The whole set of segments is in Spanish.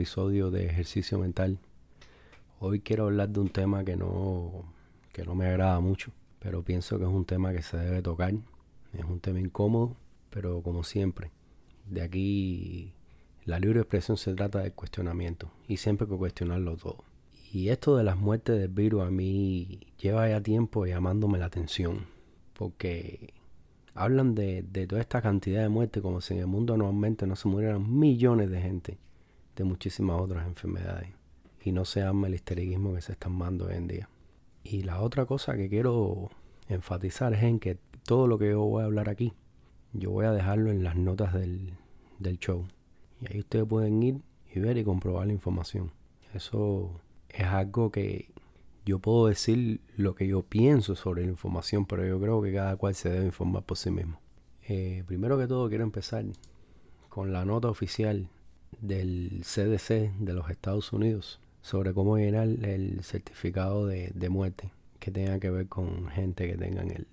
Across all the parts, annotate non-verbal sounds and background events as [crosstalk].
episodio de ejercicio mental. Hoy quiero hablar de un tema que no, que no me agrada mucho, pero pienso que es un tema que se debe tocar. Es un tema incómodo, pero como siempre, de aquí la libre expresión se trata de cuestionamiento y siempre hay que cuestionarlo todo. Y esto de las muertes del virus a mí lleva ya tiempo llamándome la atención, porque hablan de, toda esta cantidad de muertes como si en el mundo normalmente no se murieran millones de gente muchísimas otras enfermedades. Y no se ama el histeriguismo que se están mandando hoy en día. Y la otra cosa que quiero enfatizar es en que todo lo que yo voy a hablar aquí, yo voy a dejarlo en las notas del, del show. Y ahí ustedes pueden ir y ver y comprobar la información. Eso es algo que yo puedo decir lo que yo pienso sobre la información, pero yo creo que cada cual se debe informar por sí mismo. Eh, primero que todo quiero empezar con la nota oficial del CDC de los Estados Unidos sobre cómo llenar el certificado de, muerte que tenga que ver con gente que tengan el,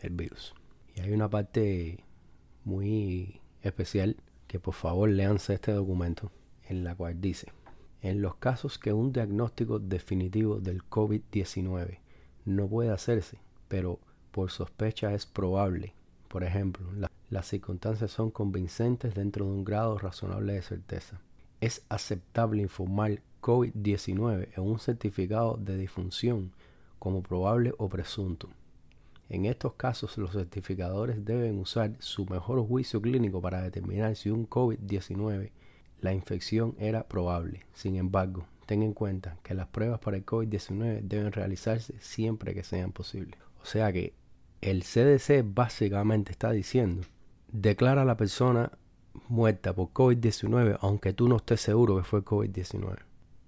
el virus. Y hay una parte muy especial que por favor leanse este documento en la cual dice en los casos que un diagnóstico definitivo del COVID-19 no puede hacerse, pero por sospecha es probable, por ejemplo, las circunstancias son convincentes dentro de un grado razonable de certeza. Es aceptable informar COVID-19 en un certificado de difunción como probable o presunto. En estos casos, los certificadores deben usar su mejor juicio clínico para determinar si un COVID-19 la infección era probable. Sin embargo, ten en cuenta que las pruebas para el COVID-19 deben realizarse siempre que sean posibles. O sea que el CDC básicamente está diciendo, declara a la persona muerta por COVID-19 aunque tú no estés seguro que fue COVID-19.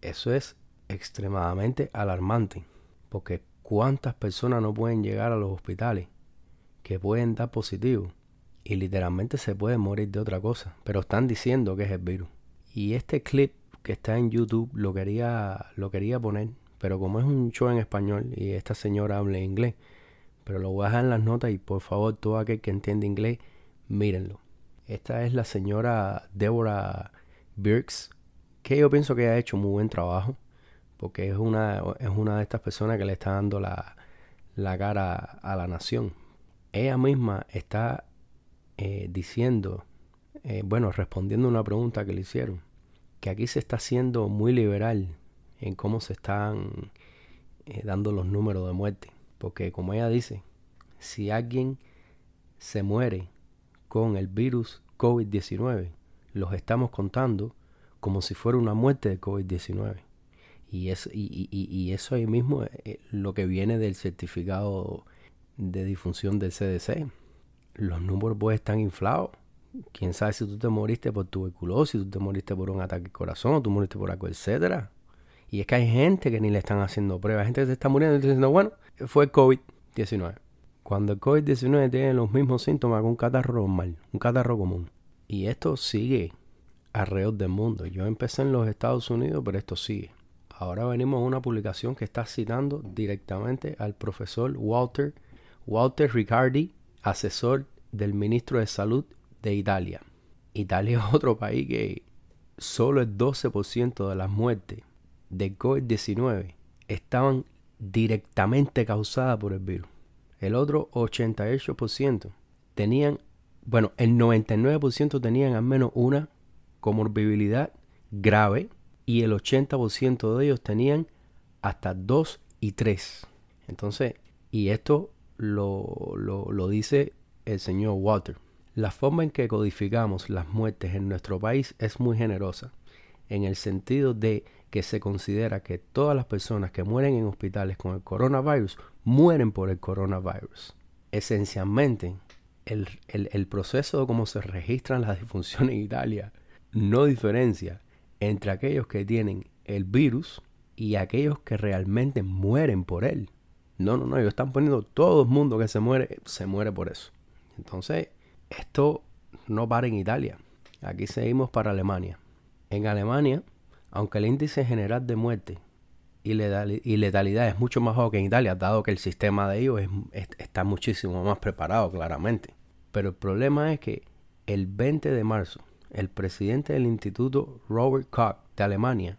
Eso es extremadamente alarmante, porque cuántas personas no pueden llegar a los hospitales que pueden dar positivo y literalmente se pueden morir de otra cosa, pero están diciendo que es el virus. Y este clip que está en YouTube lo quería, lo quería poner, pero como es un show en español y esta señora habla inglés, pero lo voy a dejar en las notas y por favor todo aquel que entiende inglés, mírenlo. Esta es la señora Deborah Birks, que yo pienso que ha hecho muy buen trabajo, porque es una, es una de estas personas que le está dando la, la cara a la nación. Ella misma está eh, diciendo eh, bueno, respondiendo a una pregunta que le hicieron, que aquí se está siendo muy liberal en cómo se están eh, dando los números de muerte. Porque como ella dice, si alguien se muere con el virus COVID-19, los estamos contando como si fuera una muerte de COVID-19. Y, es, y, y, eso ahí mismo es eh, lo que viene del certificado de difunción del CDC. Los números pues están inflados quién sabe si tú te moriste por tuberculosis, tú te moriste por un ataque al corazón, tú moriste por algo, etcétera. Y es que hay gente que ni le están haciendo pruebas, gente que se está muriendo y diciendo, bueno, fue el COVID-19. Cuando el COVID-19 tiene los mismos síntomas que un catarro normal, un catarro común. Y esto sigue alrededor del mundo. Yo empecé en los Estados Unidos, pero esto sigue. Ahora venimos a una publicación que está citando directamente al profesor Walter, Walter Riccardi, asesor del ministro de Salud de Italia. Italia [laughs] es otro país que solo el 12% de las muertes de COVID-19 estaban directamente causadas por el virus. El otro 88% tenían, bueno, el 99% tenían al menos una comorbilidad grave y el 80% de ellos tenían hasta 2 y 3. Entonces, y esto lo, lo, lo dice el señor Walter. La forma en que codificamos las muertes en nuestro país es muy generosa, en el sentido de que se considera que todas las personas que mueren en hospitales con el coronavirus mueren por el coronavirus. Esencialmente, el, el proceso de cómo se registran las disfunciones en Italia no diferencia entre aquellos que tienen el virus y aquellos que realmente mueren por él. No, no, no, ellos están poniendo todo el mundo que se muere, se muere por eso. Entonces, esto no para en Italia. Aquí seguimos para Alemania. En Alemania, aunque el índice general de muerte y, letalidad es mucho más bajo que en Italia, dado que el sistema de ellos está muchísimo más preparado, claramente. Pero el problema es que el 20 de marzo el presidente del Instituto Robert Koch de Alemania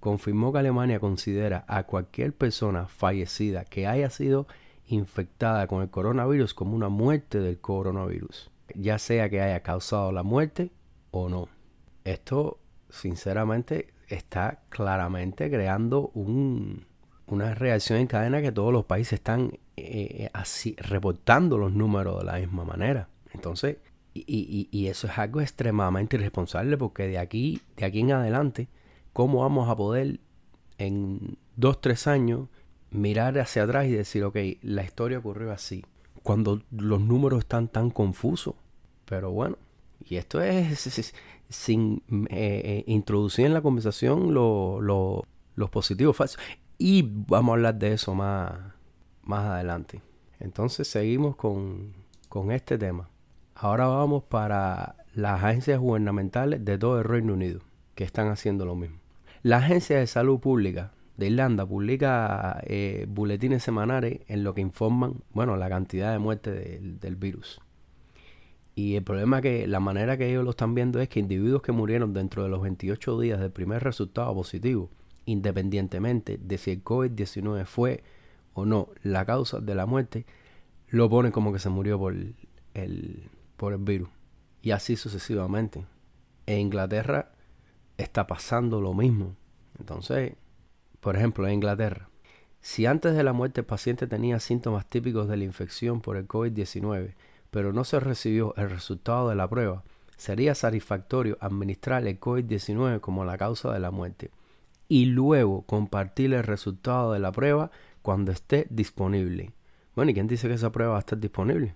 confirmó que Alemania considera a cualquier persona fallecida que haya sido infectada con el coronavirus como una muerte del coronavirus, ya sea que haya causado la muerte o no. Esto, sinceramente, está claramente creando un, una reacción en cadena que todos los países están eh, así reportando los números de la misma manera. Entonces, y, y, eso es algo extremadamente irresponsable porque de aquí, de aquí en adelante, ¿cómo vamos a poder en dos, tres años mirar hacia atrás y decir, ok, la historia ocurrió así? Cuando los números están tan confusos. Pero bueno, y esto es, sin eh, eh, introducir en la conversación los positivos falsos. Y vamos a hablar de eso más, más adelante. Entonces seguimos con, con este tema. Ahora vamos para las agencias gubernamentales de todo el Reino Unido, que están haciendo lo mismo. La Agencia de Salud Pública de Irlanda publica eh, buletines semanales en lo que informan, bueno, la cantidad de muertes del virus. Y el problema que la manera que ellos lo están viendo es que individuos que murieron dentro de los 28 días del primer resultado positivo, independientemente de si el COVID-19 fue o no la causa de la muerte, lo ponen como que se murió por el, por el virus. Y así sucesivamente. En Inglaterra está pasando lo mismo. Entonces, por ejemplo, en Inglaterra, si antes de la muerte el paciente tenía síntomas típicos de la infección por el COVID-19, pero no se recibió el resultado de la prueba, sería satisfactorio administrar el COVID-19 como la causa de la muerte y luego compartir el resultado de la prueba cuando esté disponible. Bueno, ¿y quién dice que esa prueba va a estar disponible?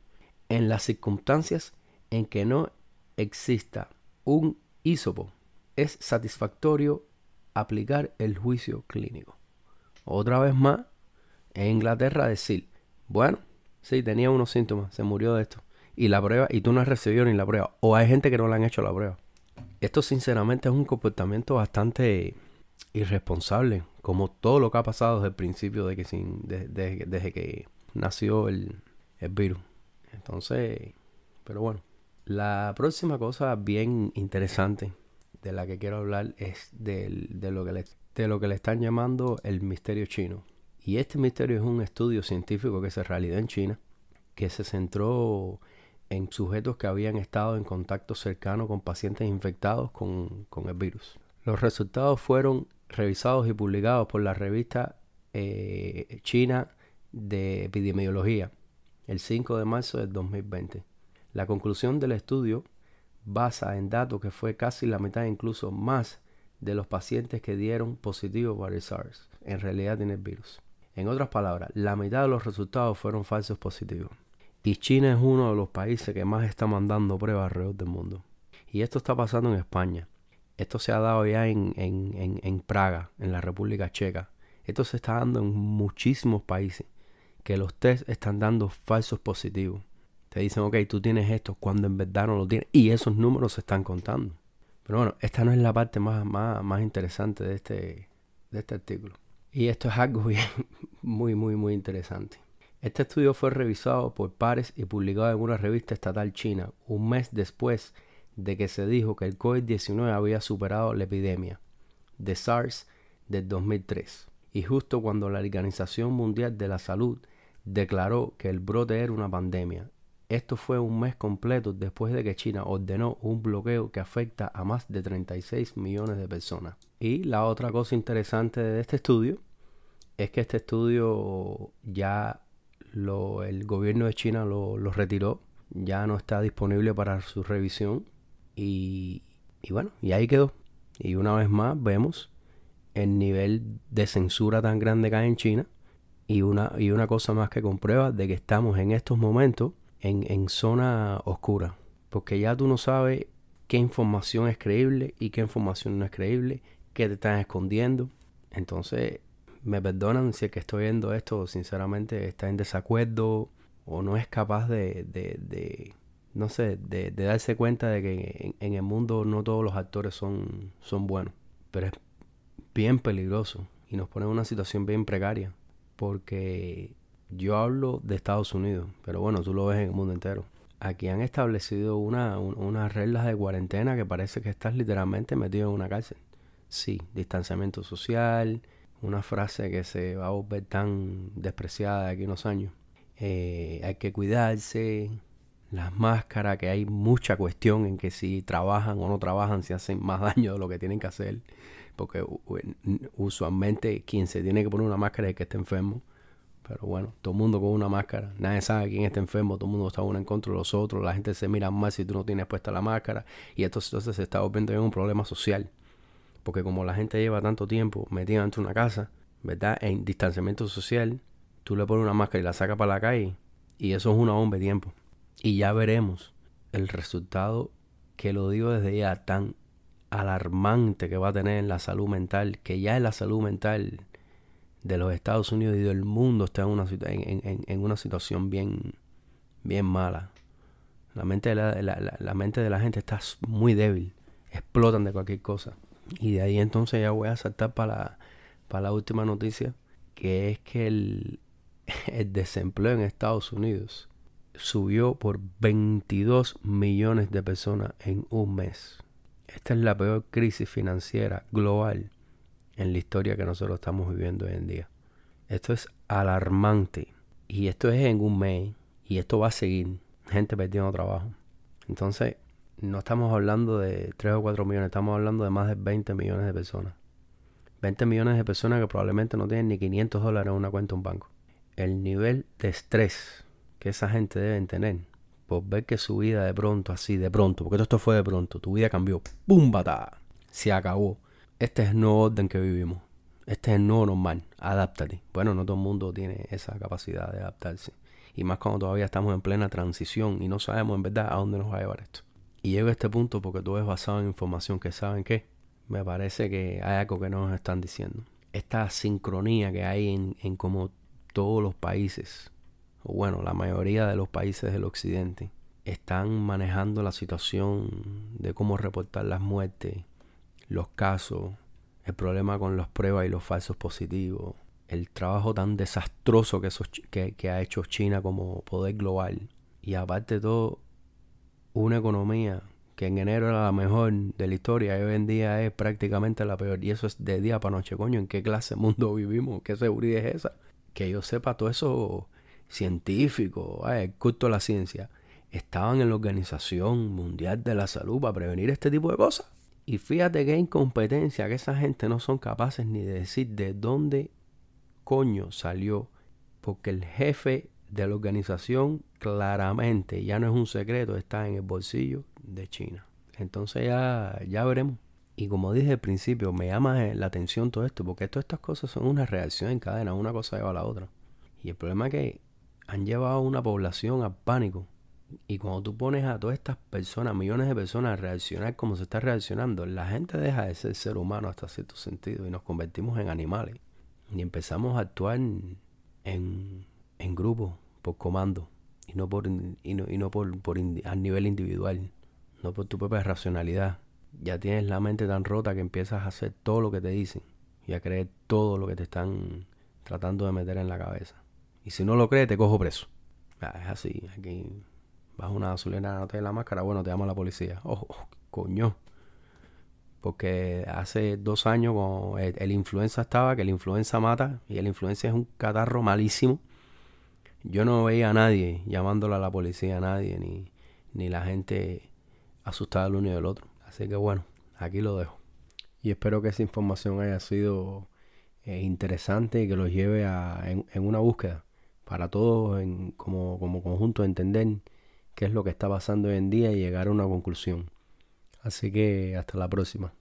en las circunstancias en que no exista un hisopo, es satisfactorio aplicar el juicio clínico. Otra vez más, en Inglaterra decir, bueno, sí, tenía unos síntomas, se murió de esto. Y la prueba, y tú no has recibido ni la prueba. O hay gente que no le han hecho la prueba. Esto sinceramente es un comportamiento bastante irresponsable, como todo lo que ha pasado desde el principio de que sin, desde que nació el virus. Entonces, pero bueno, la próxima cosa bien interesante de la que quiero hablar es de, lo que le, de lo que le están llamando el misterio chino. Y este misterio es un estudio científico que se realizó en China, que se centró en sujetos que habían estado en contacto cercano con pacientes infectados con, el virus. Los resultados fueron revisados y publicados por la revista eh, China de Epidemiología el 5 de marzo del 2020. La conclusión del estudio basa en datos que fue casi la mitad, incluso más, de los pacientes que dieron positivo para el SARS. En realidad tiene el virus. En otras palabras, la mitad de los resultados fueron falsos positivos. Y China es uno de los países que más está mandando pruebas alrededor del mundo. Y esto está pasando en España. Esto se ha dado ya en, en, en Praga, en la República Checa. Esto se está dando en muchísimos países que los test están dando falsos positivos. Te dicen, ok, tú tienes esto cuando en verdad no lo tienes. Y esos números se están contando. Pero bueno, esta no es la parte más, más, interesante de este, de este artículo. Y esto es algo [laughs] muy, muy, muy interesante. Este estudio fue revisado por pares y publicado en una revista estatal china un mes después de que se dijo que el COVID-19 había superado la epidemia de SARS del 2003 y justo cuando la Organización Mundial de la Salud declaró que el brote era una pandemia. Esto fue un mes completo después de que China ordenó un bloqueo que afecta a más de 36 millones de personas. Y la otra cosa interesante de este estudio es que este estudio ya lo, el gobierno de China lo, retiró, ya no está disponible para su revisión y, y bueno, y ahí quedó. Y una vez más vemos el nivel de censura tan grande que hay en China y una, y una cosa más que comprueba de que estamos en estos momentos en, en zona oscura. Porque ya tú no sabes qué información es creíble y qué información no es creíble, qué te están escondiendo. Entonces, me perdonan si es que estoy viendo esto, sinceramente está en desacuerdo o no es capaz de, de, de no sé, de, de, darse cuenta de que en, el mundo no todos los actores son, son buenos. Pero es bien peligroso y nos pone en una situación bien precaria. Porque yo hablo de Estados Unidos, pero bueno, tú lo ves en el mundo entero. aquí han establecido una, unas reglas de cuarentena que parece que estás literalmente metido en una cárcel. Sí, distanciamiento social, una frase que se va a volver tan despreciada de aquí unos años. Eh, hay que cuidarse, las máscaras, que hay mucha cuestión en que si trabajan o no trabajan, si hacen más [laughs] daño de lo que tienen que hacer. Porque usualmente quien se tiene que poner una máscara es el que está enfermo. Pero bueno, todo el mundo con una máscara. Nadie sabe quién está enfermo. Todo el mundo está uno en contra de los otros. La gente se mira más si tú no tienes puesta la máscara. Y esto entonces se está volviendo en un problema social. Porque como la gente lleva tanto tiempo metida dentro de una casa, ¿verdad? En distanciamiento social, tú le pones una máscara y la sacas para la calle. Y eso es una bomba de tiempo. Y ya veremos el resultado que lo digo desde ya tan alarmante que va a tener en la salud mental, que ya en la salud mental de los Estados Unidos y del mundo está en una, en, una situación bien, bien mala. La mente, de la, la, la, mente de la gente está muy débil, explotan de cualquier cosa. Y de ahí entonces ya voy a saltar para la, para la última noticia, que es que el, [laughs] el desempleo en Estados Unidos subió por 22 millones de personas en un mes. Esta es la peor crisis financiera global en la historia que nosotros estamos viviendo hoy en día. Esto es alarmante. Y esto es en un mes. Y esto va a seguir. Gente perdiendo trabajo. Entonces, no estamos hablando de 3 o 4 millones. Estamos hablando de más de 20 millones de personas. 20 millones de personas que probablemente no tienen ni 500 dólares en una cuenta en un banco. El nivel de estrés que esa gente deben tener por ver que su vida de pronto, así de pronto, porque todo esto fue de pronto, tu vida cambió, ¡pum! Bata, se acabó. Este es el nuevo orden que vivimos. Este es el nuevo normal. Adáptate. Bueno, no todo el mundo tiene esa capacidad de adaptarse. Y más cuando todavía estamos en plena transición y no sabemos en verdad a dónde nos va a llevar esto. Y llego a este punto porque todo es basado en información que saben que me parece que hay algo que nos están diciendo. Esta sincronía que hay en, en como todos los países o bueno, la mayoría de los países del occidente, están manejando la situación de cómo reportar las muertes, los casos, el problema con las pruebas y los falsos positivos, el trabajo tan desastroso que, que, ha hecho China como poder global. Y aparte de todo, una economía que en enero era la mejor de la historia y hoy en día es prácticamente la peor. Y eso es de día para noche, coño. ¿En qué clase de mundo [laughs] vivimos? ¿Qué seguridad es esa? Que yo sepa todo eso científicos, el culto la ciencia, estaban en la Organización Mundial de la Salud para prevenir este tipo de cosas. Y fíjate qué incompetencia que esa gente no son capaces ni de decir de dónde coño salió. Porque el jefe de la organización claramente, ya no es un secreto, está en el bolsillo de China. Entonces ya, ya veremos. Y como dije al principio, me llama la atención todo esto, porque todas estas cosas son una reacción en cadena, una cosa lleva a la otra. Y el problema es que han llevado a una población al pánico. Y cuando tú pones a todas estas personas, millones de personas, a reaccionar como se está reaccionando, la gente deja de ser ser humano hasta cierto sentido y nos convertimos en animales. Y empezamos a actuar en, en, grupo, por comando, y no por, y no, y no por, por a nivel individual, no por tu propia racionalidad. Ya tienes la mente tan rota que empiezas a hacer todo lo que te dicen y a creer todo lo que te están tratando de meter en la cabeza. Y si no lo crees, te cojo preso. Es así. Aquí vas a una gasolina, no te la máscara, bueno, te llama la policía. Oh coño. Porque hace dos años el, el, influenza estaba, que el influenza mata, y el influenza es un catarro malísimo. Yo no veía a nadie llamándole a la policía, a nadie, ni, ni la gente asustada el uno y del otro. Así que bueno, aquí lo dejo. Y espero que esa información haya sido eh, interesante y que los lleve a, en, en una búsqueda para todos en, como, como conjunto entender qué es lo que está pasando hoy en día y llegar a una conclusión. Así que hasta la próxima.